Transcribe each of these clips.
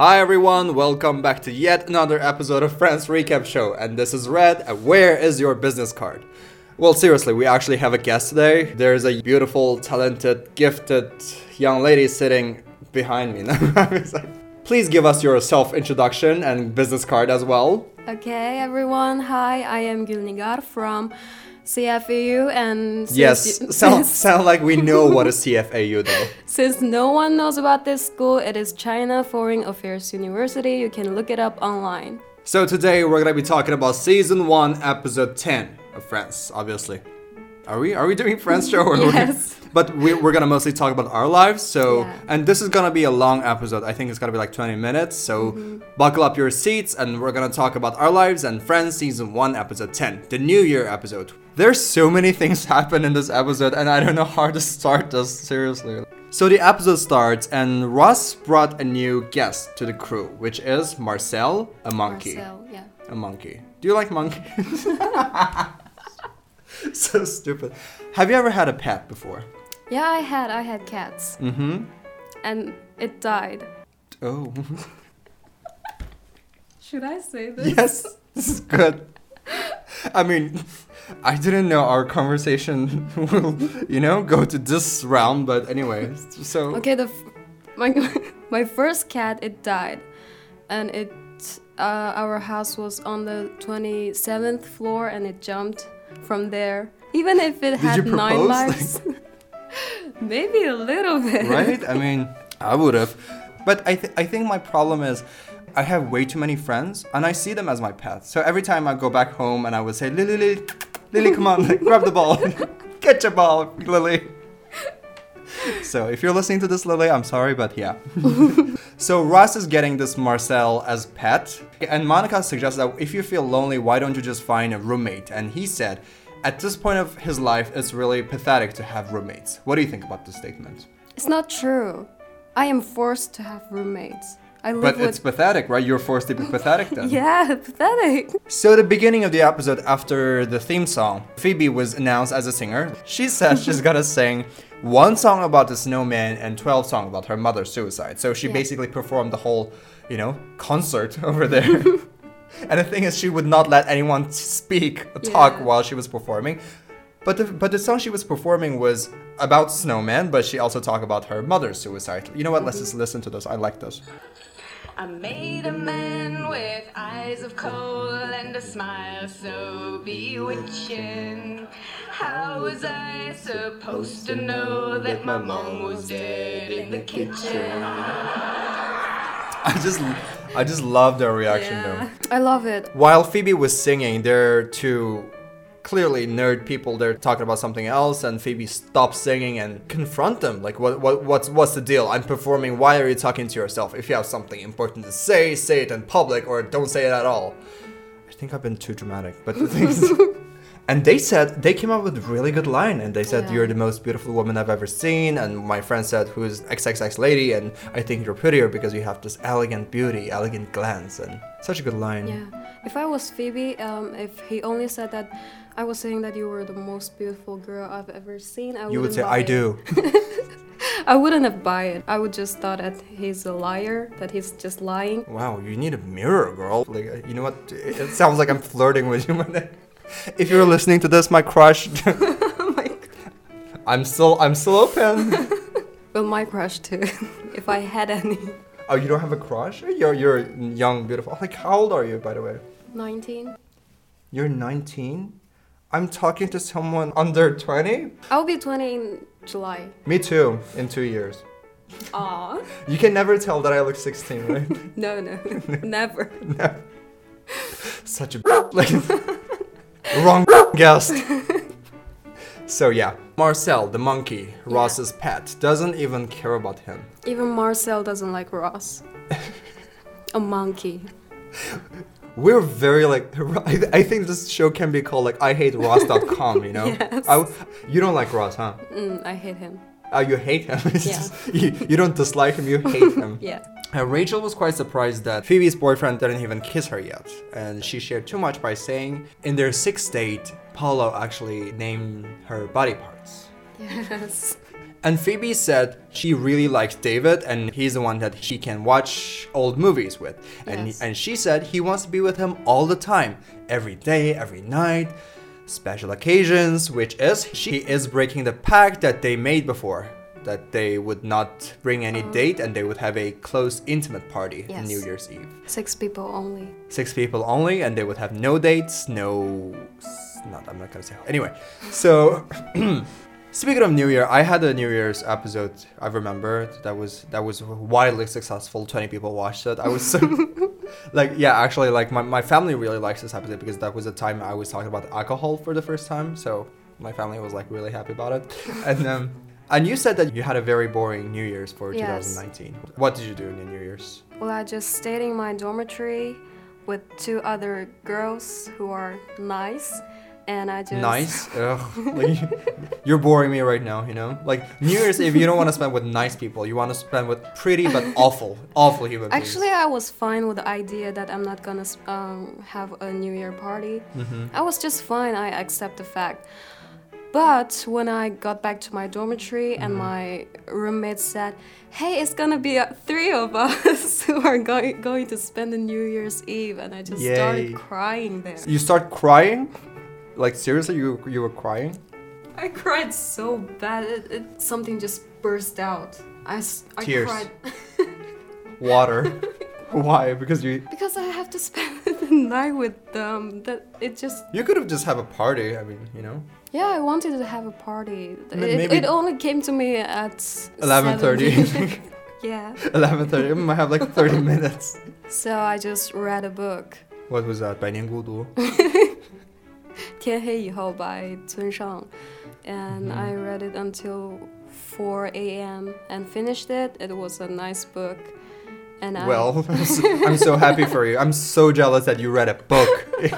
Hi everyone, welcome back to yet another episode of Friends Recap Show. And this is Red. And where is your business card? Well, seriously, we actually have a guest today. There's a beautiful, talented, gifted young lady sitting behind me. Please give us your self introduction and business card as well. Okay, everyone. Hi, I am Gülnigar from CFAU, and Yes, sound, sound like we know what a CFAU though. since no one knows about this school, it is China Foreign Affairs University. You can look it up online. So today we're gonna be talking about season one, episode ten of Friends, Obviously, are we are we doing Friends show? Or Yes. but we, we're gonna mostly talk about our lives. So Yeah. and this is gonna be a long episode. I think it's gonna be like twenty minutes. So mm-hmm. buckle up your seats, and we're gonna talk about our lives and Friends season one, episode ten, the New Year episode. There's so many things happen in this episode, and I don't know how to start this seriously. So the episode starts, and Ross brought a new guest to the crew, which is Marcel, a monkey. Marcel, yeah. A monkey. Do you like monkeys? so stupid. Have you ever had a pet before? Yeah, I had I had cats, Mm-hmm. and it died. Oh. Should I say this? yes, this is good. I mean, I didn't know our conversation will, you know, go to this round, but anyway, so. Okay, the f- my my first cat it died, and it uh, our house was on the twenty seventh floor, and it jumped from there. Even if it had you nine lives, maybe a little bit. right? I mean, I would have. But I, th- I think my problem is I have way too many friends and I see them as my pets. So every time I go back home and I would say, Lily, Lily, Lily, come on, like, grab the ball. Get your ball, Lily. So if you're listening to this, Lily, I'm sorry, but yeah. so Ross is getting this Marcel as pet. And Monica suggests that if you feel lonely, why don't you just find a roommate? And he said, at this point of his life, it's really pathetic to have roommates. What do you think about this statement? It's not true. I am forced to have roommates. I live But with. it's pathetic, right? You're forced to be pathetic then. yeah, pathetic. So the beginning of the episode after the theme song, Phoebe was announced as a singer. She said she's gonna sing one song about the snowman and 12 songs about her mother's suicide. So she Yeah. basically performed the whole, you know, concert over there. and the thing is she would not let anyone speak, talk Yeah. while she was performing. But the, but the song she was performing was about snowman, but she also talked about her mother's suicide. You know what? Let's just listen to this. I like this. I made a man with eyes of coal and a smile so bewitching. How was I supposed to know that my mom was dead in the kitchen? I just I just love their reaction though. I love it. While Phoebe was singing, there are two clearly nerd people. They're talking about something else, and Phoebe stops singing and confront them. Like, what, what, what's, what's the deal? I'm performing. Why are you talking to yourself? If you have something important to say, say it in public, or don't say it at all. I think I've been too dramatic, but the thing is. And they said they came up with a really good line, and they said Yeah. you're the most beautiful woman I've ever seen. And my friend said, "Who's XXX lady?" And I think you're prettier because you have this elegant beauty, elegant glance, and such a good line. Yeah. If I was Phoebe, um, if he only said that I was saying that you were the most beautiful girl I've ever seen, I You would say, "I it." do." I wouldn't have buy it. I would just thought that he's a liar, that he's just lying. Wow, you need a mirror, girl. Like, uh, you know what? It it sounds like I'm flirting with you. if you're listening to this, my crush, oh my. I'm still, I'm still open. Well, my crush too, if I had any. oh, you don't have a crush? You're, you're young, beautiful. Like, how old are you, by the way? 19. You're 19. I'm talking to someone under 20. I'll be 20 in July. Me too. In two years. Aw. You can never tell that I look 16, right? No, no, never. never. Such a like wrong guest. So yeah, Marcel, the monkey, Ross's pet, doesn't even care about him. Even Marcel doesn't like Ross. A monkey. We're very like I, think this show can be called like I hate Ross.com, you know? Yes. I, you don't like Ross, huh? Mm, I hate him. Oh, you hate him. Yeah. just- you, you don't dislike him, you hate him. Yeah. Uh, Rachel was quite surprised that Phoebe's boyfriend didn't even kiss her yet, and she shared too much by saying in their sixth date, Paulo actually named her body parts. Yes. And Phoebe said she really likes David and he's the one that she can watch old movies with. And, Yes. and she said he wants to be with him all the time, every day, every night, special occasions, which is she is breaking the pact that they made before. That they would not bring any oh. date and they would have a close, intimate party on New Year's Eve. Six people only. Six people only, and they would have no dates, no. Not, I'm not gonna say. Anyway, so speaking of New Year, I had a New Year's episode. I remember that was that was wildly successful. Twenty people watched it. I was so like, yeah, actually, like my, my family really likes this episode because that was the time I was talking about alcohol for the first time. So my family was like really happy about it. And um, and you said that you had a very boring New Year's for Yes. 2019. What did you do in the New Year's? Well, I just stayed in my dormitory with two other girls who are nice, and I just Nice. Ugh. Like, you're boring me right now, you know? Like, New Year's Eve, you don't want to spend with nice people. You want to spend with pretty but awful, awful human beings. Actually, I was fine with the idea that I'm not gonna um, have a New Year party. Mm-hmm. I was just fine. I accept the fact. But when I got back to my dormitory and Mm-hmm. my roommate said, "Hey, it's gonna be uh, three of us who are going going to spend the New Year's Eve," and I just Yay. started crying there. you start crying? Like, seriously, you, you were crying? I cried so bad. It, it something just burst out. I, s- I Tears. cried Water. Why? Because you because I have to spend the night with them. That it just you could have just have a party. I mean, you know, Yeah, I wanted to have a party. M- It, maybe- it only came to me at 11:30. 7. yeah. eleven thirty. I have like thirty minutes. So I just read a book, What was that? 百年孤独.《 天黑以后》by 村上, and Mhm. I read it until 4 a.m. and finished it. It was a nice book, and I Well, I'm so, I'm so happy for you. I'm so jealous that you read a book.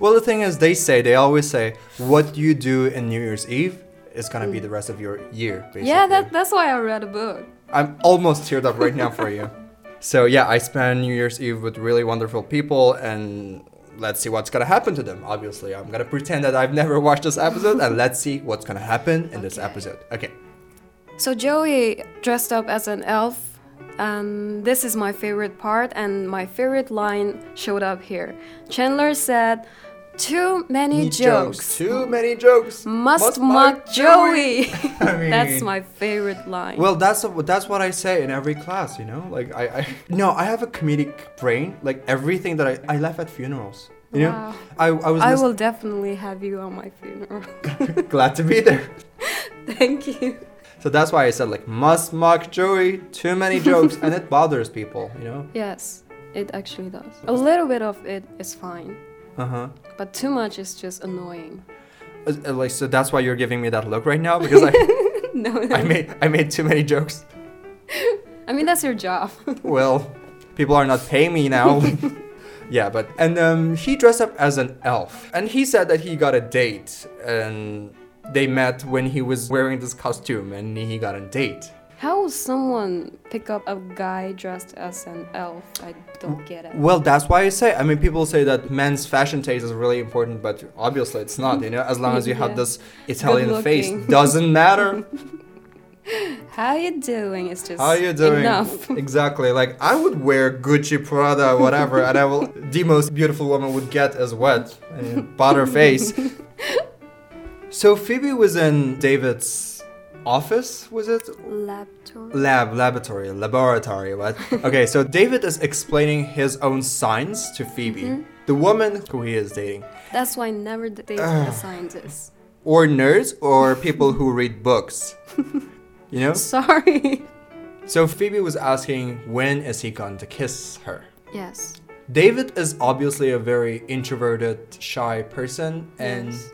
well, the thing is, they say, they always say, what you do in New Year's Eve is gonna be the rest of your year, basically. yeah, that, that's why I read a book. I'm almost teared up right now for you. So, yeah, I spent New Year's Eve with really wonderful people, and let's see what's gonna happen to them. Obviously, I'm gonna pretend that I've never watched this episode, and let's see what's gonna happen in this episode. Okay. So Joey dressed up as an elf, and this is my favorite part, and my favorite line showed up here. Chandler said, "Too many Need jokes. Too many jokes. Must, mock Joey." I mean, That's my favorite line. Well, that's that's what I say in every class, you know. Like I, I no, I have a comedic brain. Like everything that I, I laugh at funerals. You know, Wow. I, I was I will definitely have you on my funeral. glad to be there. Thank you. So that's why I said like must mock Joey. Too many jokes, and it bothers people. You know. Yes, it actually does. A little bit of it is fine, Uh huh. but too much is just annoying. Uh, like so that's why you're giving me that look right now because I no, I made I made too many jokes. I mean that's your job. Well, people are not paying me now. yeah, but and um, he dressed up as an elf, and he said that he got a date, and they met when he was wearing this costume, and he got a date. How would someone pick up a guy dressed as an elf? I don't get it. Well, that's why I say. I mean, people say that men's fashion taste is really important, but obviously it's not. You know, as long as you have this Italian face, doesn't matter. How you doing? It's just How you doing? enough. Exactly. Like I would wear Gucci, Prada, whatever, and I will. The most beautiful woman would get as wet and butter face. So Phoebe was in David's office. Was it Laboratory. lab, laboratory, laboratory? What? Okay. So David is explaining his own signs to Phoebe, hmm? the woman who he is dating, That's why I never date a scientist. or nerds, or people who read books. You know. Sorry. So Phoebe was asking when is he going to kiss her. yes. David is obviously a very introverted, shy person, and Yes.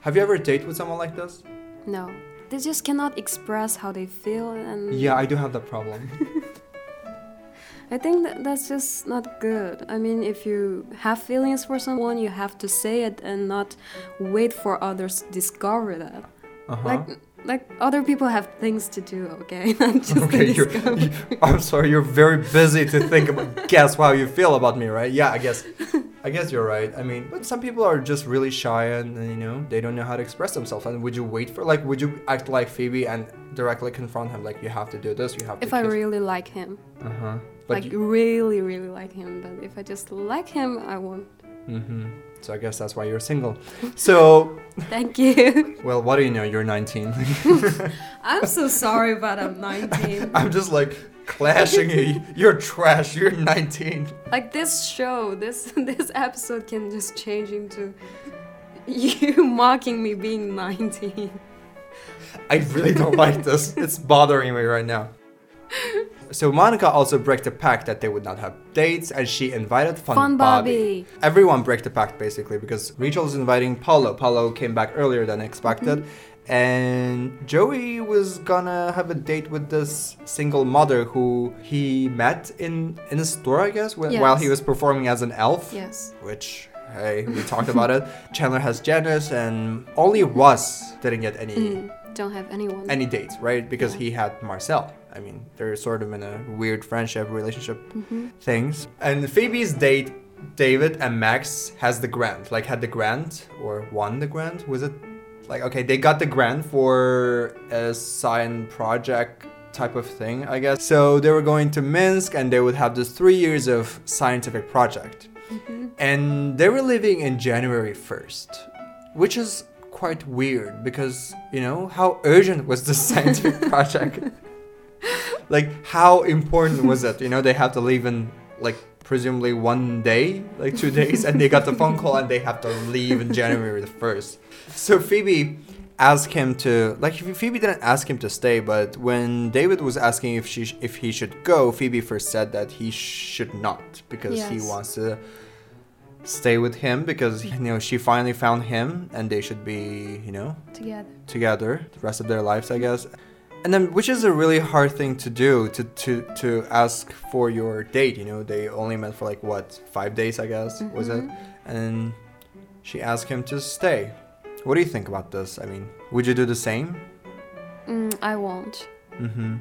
have you ever dated with someone like this? No. They just cannot express how they feel, and Yeah, I do have that problem. I think that that's just not good. I mean, if you have feelings for someone, you have to say it and not wait for others to discover that. Uh-huh. Like, like other people have things to do. Okay, not just okay, you're, you- I'm sorry, you're very busy to think about, guess how you feel about me, right? Yeah, I guess. I guess you're right. I mean, but some people are just really shy and, and, you know they don't know how to express themselves. And would you wait for like would you act like Phoebe and directly confront him like you have to do this, you have to. If I really like him, Uh huh. But like you, really, really like him, but if I just like him, I won't. Mm-hmm. So I guess that's why you're single. So Thank you. well, what do you know? You're 19. I'm so sorry, but I'm 19. I'm just like clashing you. You're trash. You're 19. like this show, this this episode can just change into you mocking me being 19. I really don't like this. It's bothering me right now. So Monica also broke the pact that they would not have dates, and she invited Fun, Fun Bobby. Everyone broke the pact basically because Rachel was inviting Paulo. Paulo came back earlier than expected, Mm-hmm. And Joey was gonna have a date with this single mother who he met in in a store, I guess, wh- while he was performing as an elf. Yes. Which hey, we talked about it. Chandler has Janice, and only Russ didn't get any Mm, don't have anyone. any dates, right? Because Yeah. he had Marcel. I mean, they're sort of in a weird friendship relationship Mm-hmm. things. And Phoebe's date, David and Max has the grant, like had the grant or won the grant. Was it like okay? They got the grant for a science project type of thing, I guess. So they were going to Minsk and they would have this three years of scientific project. Mm-hmm. And they were leaving in January 1st, which is quite weird because, you know, how urgent was this scientific project? like, how important was it? You know, they have to leave in, like, presumably one day, like two days, and they got the phone call and they have to leave in January the 1st. So Phoebe asked him to, like, Phoebe didn't ask him to stay, but when David was asking if she if he should go, Phoebe first said that he should not because he wants to stay with him because you know she finally found him and they should be you know Together. together the rest of their lives i guess and then which is a really hard thing to do to to to ask for your date you know? They only met for like what five days i guess was it? And she asked him to stay. What do you think about this? I mean would you do the same? Mm, I won't. mm-hmm.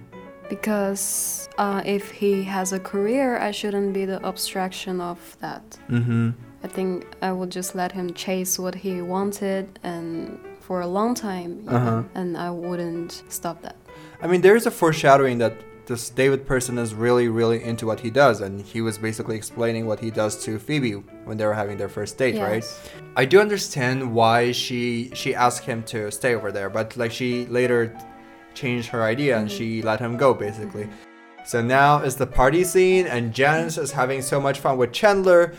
Because uh, if he has a career, I shouldn't be the obstruction of that. mm-hmm. I think I would just let him chase what he wanted and for a long time, Uh-huh. and I wouldn't stop that. I mean, there's a foreshadowing that this David person is really, really into what he does, and he was basically explaining what he does to Phoebe when they were having their first date, right? I do understand why she she asked him to stay over there, but like she later changed her idea and mm-hmm. she let him go, basically. So now is the party scene, and Janice is having so much fun with Chandler.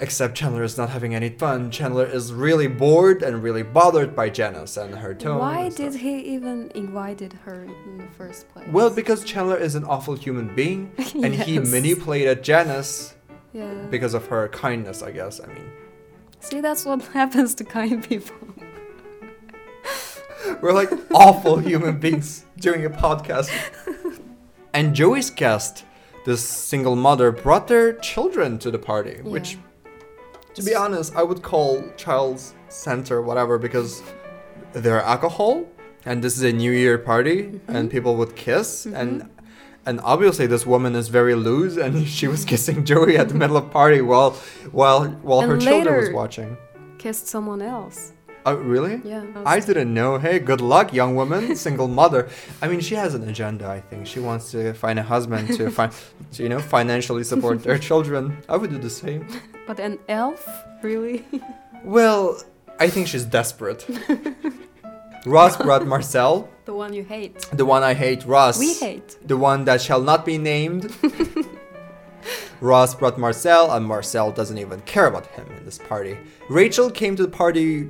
Except Chandler is not having any fun. Chandler is really bored and really bothered by Janice and her tone. Why did he even invited her in the first place? Well, because Chandler is an awful human being, and he Yes. manipulated Janice yeah. because of her kindness, I guess. I mean, See, that's what happens to kind people. we're like awful human beings doing a podcast. And Joey's guest, this single mother, brought their children to the party, which. To be honest, I would call child's center, whatever, because they're alcohol, and this is a New Year party, Mm-hmm. and people would kiss, and and obviously this woman is very loose, and she was kissing Joey at the middle of party while while while her And children was watching. Kissed someone else. Oh, really? Yeah. I didn't know. Hey, good luck, young woman, single mother. I mean, she has an agenda. I think she wants to find a husband to find, to, you know, financially support their children. I would do the same. But an elf? Really? Well, I think she's desperate. Ross brought Marcel, the one you hate. the one I hate. Ross, We hate. the one that shall not be named. Ross brought Marcel, and Marcel doesn't even care about him in this party. Rachel came to the party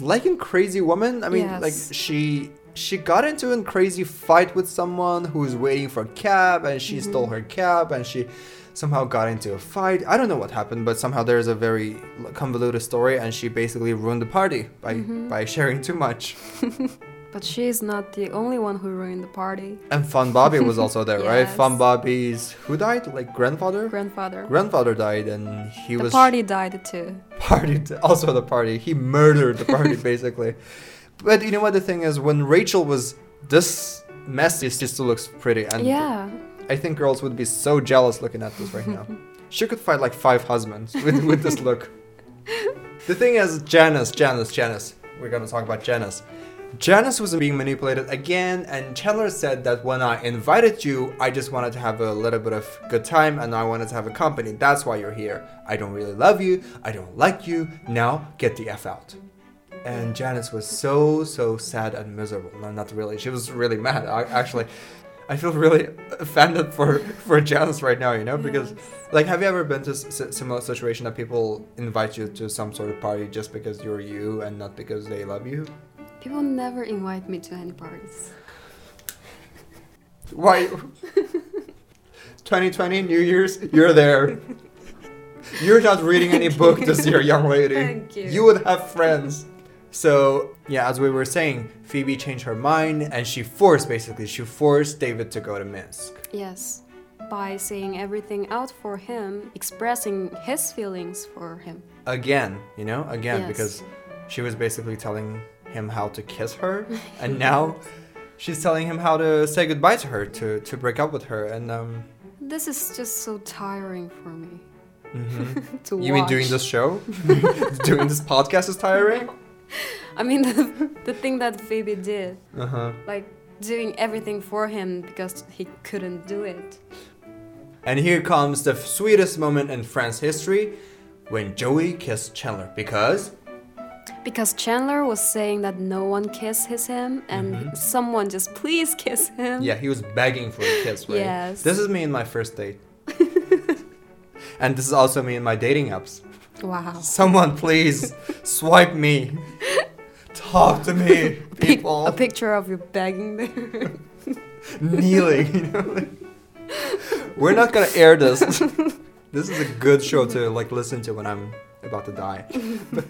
like a crazy woman. I mean, like she she got into a crazy fight with someone who was waiting for a cab, and she mm-hmm. stole her cab, and she somehow got into a fight. I don't know what happened, but somehow there's a very convoluted story, and she basically ruined the party by mm-hmm. by sharing too much. But she's not the only one who ruined the party. And Fun Bobby was also there, right? Yes. Fun Bobby's who died? Like grandfather? Grandfather. grandfather died and he the was party died too. partied also the party he murdered the party basically but you know what the thing is when rachel was this messy she still looks pretty and yeah. i think girls would be so jealous looking at this right now she could find like five husbands with, with this look. The thing is, Janice, Janice, Janice. We're gonna talk about Janice. Janice was being manipulated again, and Chandler said that when I invited you, I just wanted to have a little bit of good time and I wanted to have a company. That's why you're here. I don't really love you. I don't like you. Now get the F out. And Janice was so, so sad and miserable. No, not really. She was really mad. I, actually, I feel really offended for, for Janice right now, you know? Because, like, have you ever been to s- similar situation that people invite you to some sort of party just because you're you and not because they love you? People never invite me to any parties. Why? 2020, New Year's, you're there. You're not reading any book this year, young lady. Thank you. You would have friends. So, yeah, as we were saying, Phoebe changed her mind and she forced, basically, she forced David to go to Minsk. Yes, by saying everything out for him, expressing his feelings for him. Again, you know, again, Yes. because she was basically telling him how to kiss her, and now she's telling him how to say goodbye to her, to, to break up with her. And, um, This is just so tiring for me mhm. to you mean doing watch. this show? doing this podcast is tiring? I mean, the, the thing that Phoebe did, Uh huh. like doing everything for him because he couldn't do it. And here comes the sweetest moment in Friends history when Joey kissed Chandler because Because Chandler was saying that no one kisses him and someone just please kiss him. Mm-hmm. yeah, he was begging for a kiss, right? Yes. This is me in my first date. and this is also me in my dating apps. Wow. Someone please swipe me. Talk to me, people. a picture of you begging there. Kneeling, you know. like- We're not gonna air this. this is a good show to like listen to when I'm about to die. But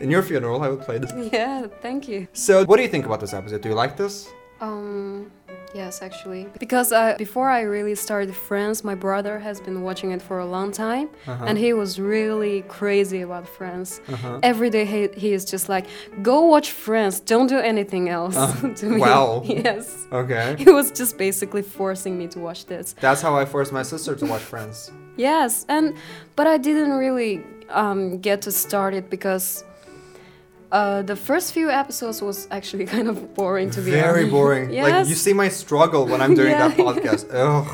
in your funeral, I would play this. yeah, thank you. So, what do you think about this episode? Do you like this? Um, yes, actually, because uh, before I really started Friends, my brother has been watching it for a long time, Uh-huh. and he was really crazy about Friends. Uh-huh. Every day he, he is just like, "Go watch Friends, don't do anything else." Uh, to me. wow. yes. Okay. He was just basically forcing me to watch this. That's how I forced my sister to watch Friends. Yes, and but I didn't really um, get to start it because uh, the first few episodes was actually kind of boring to be Very honest. boring. Like you see my struggle when I'm doing Yeah. that podcast. Ugh.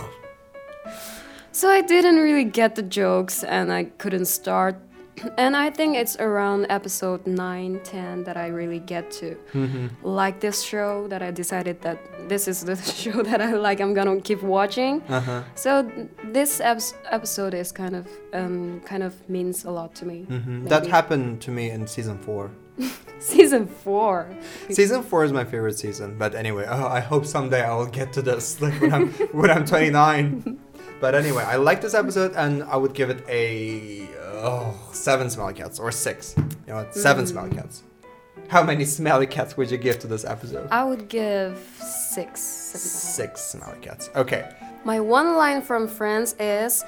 So I didn't really get the jokes and I couldn't start. And I think it's around episode 9, 10 that I really get to Mm-hmm. like this show that I decided that this is the show that I like. I'm gonna keep watching. Uh-huh. So this ep- episode is kind of um, kind of means a lot to me. hmm That happened to me in season four. Season four. Season four is my favorite season. But anyway, oh, I hope someday I will get to this, like when I'm when I'm 29. But anyway, I like this episode, and I would give it a oh, seven smelly cats or six. You know, what? seven Mm. smelly cats. How many smelly cats would you give to this episode? I would give six. Six smelly cats. Okay. My one line from Friends is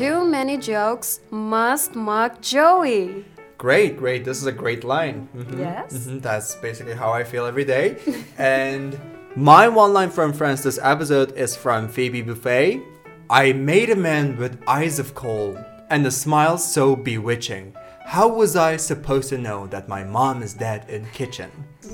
Too many jokes must mock Joey. Great, great. This is a great line. Mhm, Yes. mhm, That's basically how I feel every day. and my one line from Friends this episode is from Phoebe Buffay. I made a man with eyes of coal and a smile so bewitching. How was I supposed to know that my mom is dead in kitchen?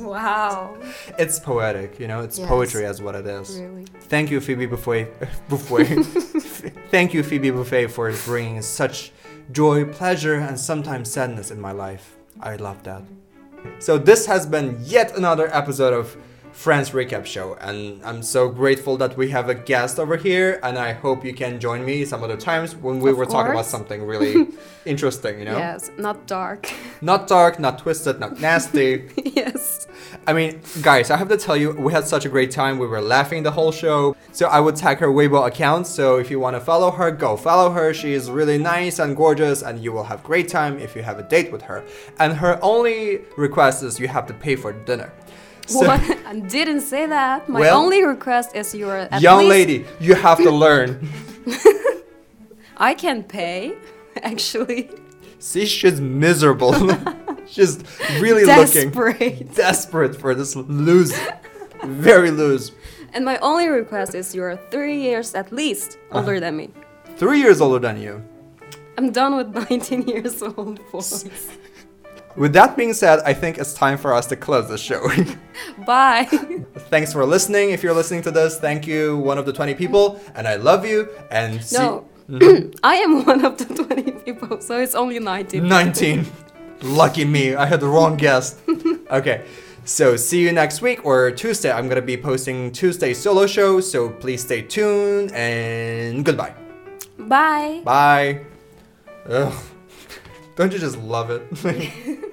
Wow. It's poetic, you know, it's Yes. poetry as what it is. Really? Thank you, Phoebe Buffay. Buffay. Thank you, Phoebe Buffay, for bringing such joy, pleasure, and sometimes sadness in my life. I love that. So this has been yet another episode of Friends Recap Show, and I'm so grateful that we have a guest over here, and I hope you can join me some other times when we Of were talking about something really interesting, you know? Yes, not dark. Not dark, not twisted, not nasty. yes. I mean, guys, I have to tell you, we had such a great time. We were laughing the whole show. So I would tag her Weibo account. So if you want to follow her, go follow her. She is really nice and gorgeous, and you will have great time if you have a date with her. And her only request is you have to pay for dinner. So, what? I didn't say that. My Well, only request is you are at young lady, you have to learn. I can pay, actually. See, she's miserable. Just really looking Desperate. desperate for this lose. Very lose. And my only request is you're three years at least Uh-huh. older than me. Three years older than you. I'm done with 19 years old boys. With that being said, I think it's time for us to close the show. Bye. Thanks for listening. If you're listening to this, thank you, one of the 20 people, and I love you. And see- No, I am one of the 20 people, so it's only 19. 19. Lucky me, I had the wrong guess. okay, so see you next week or Tuesday. I'm gonna be posting Tuesday solo show, so please stay tuned and goodbye. Bye. Bye. Ugh. Don't you just love it?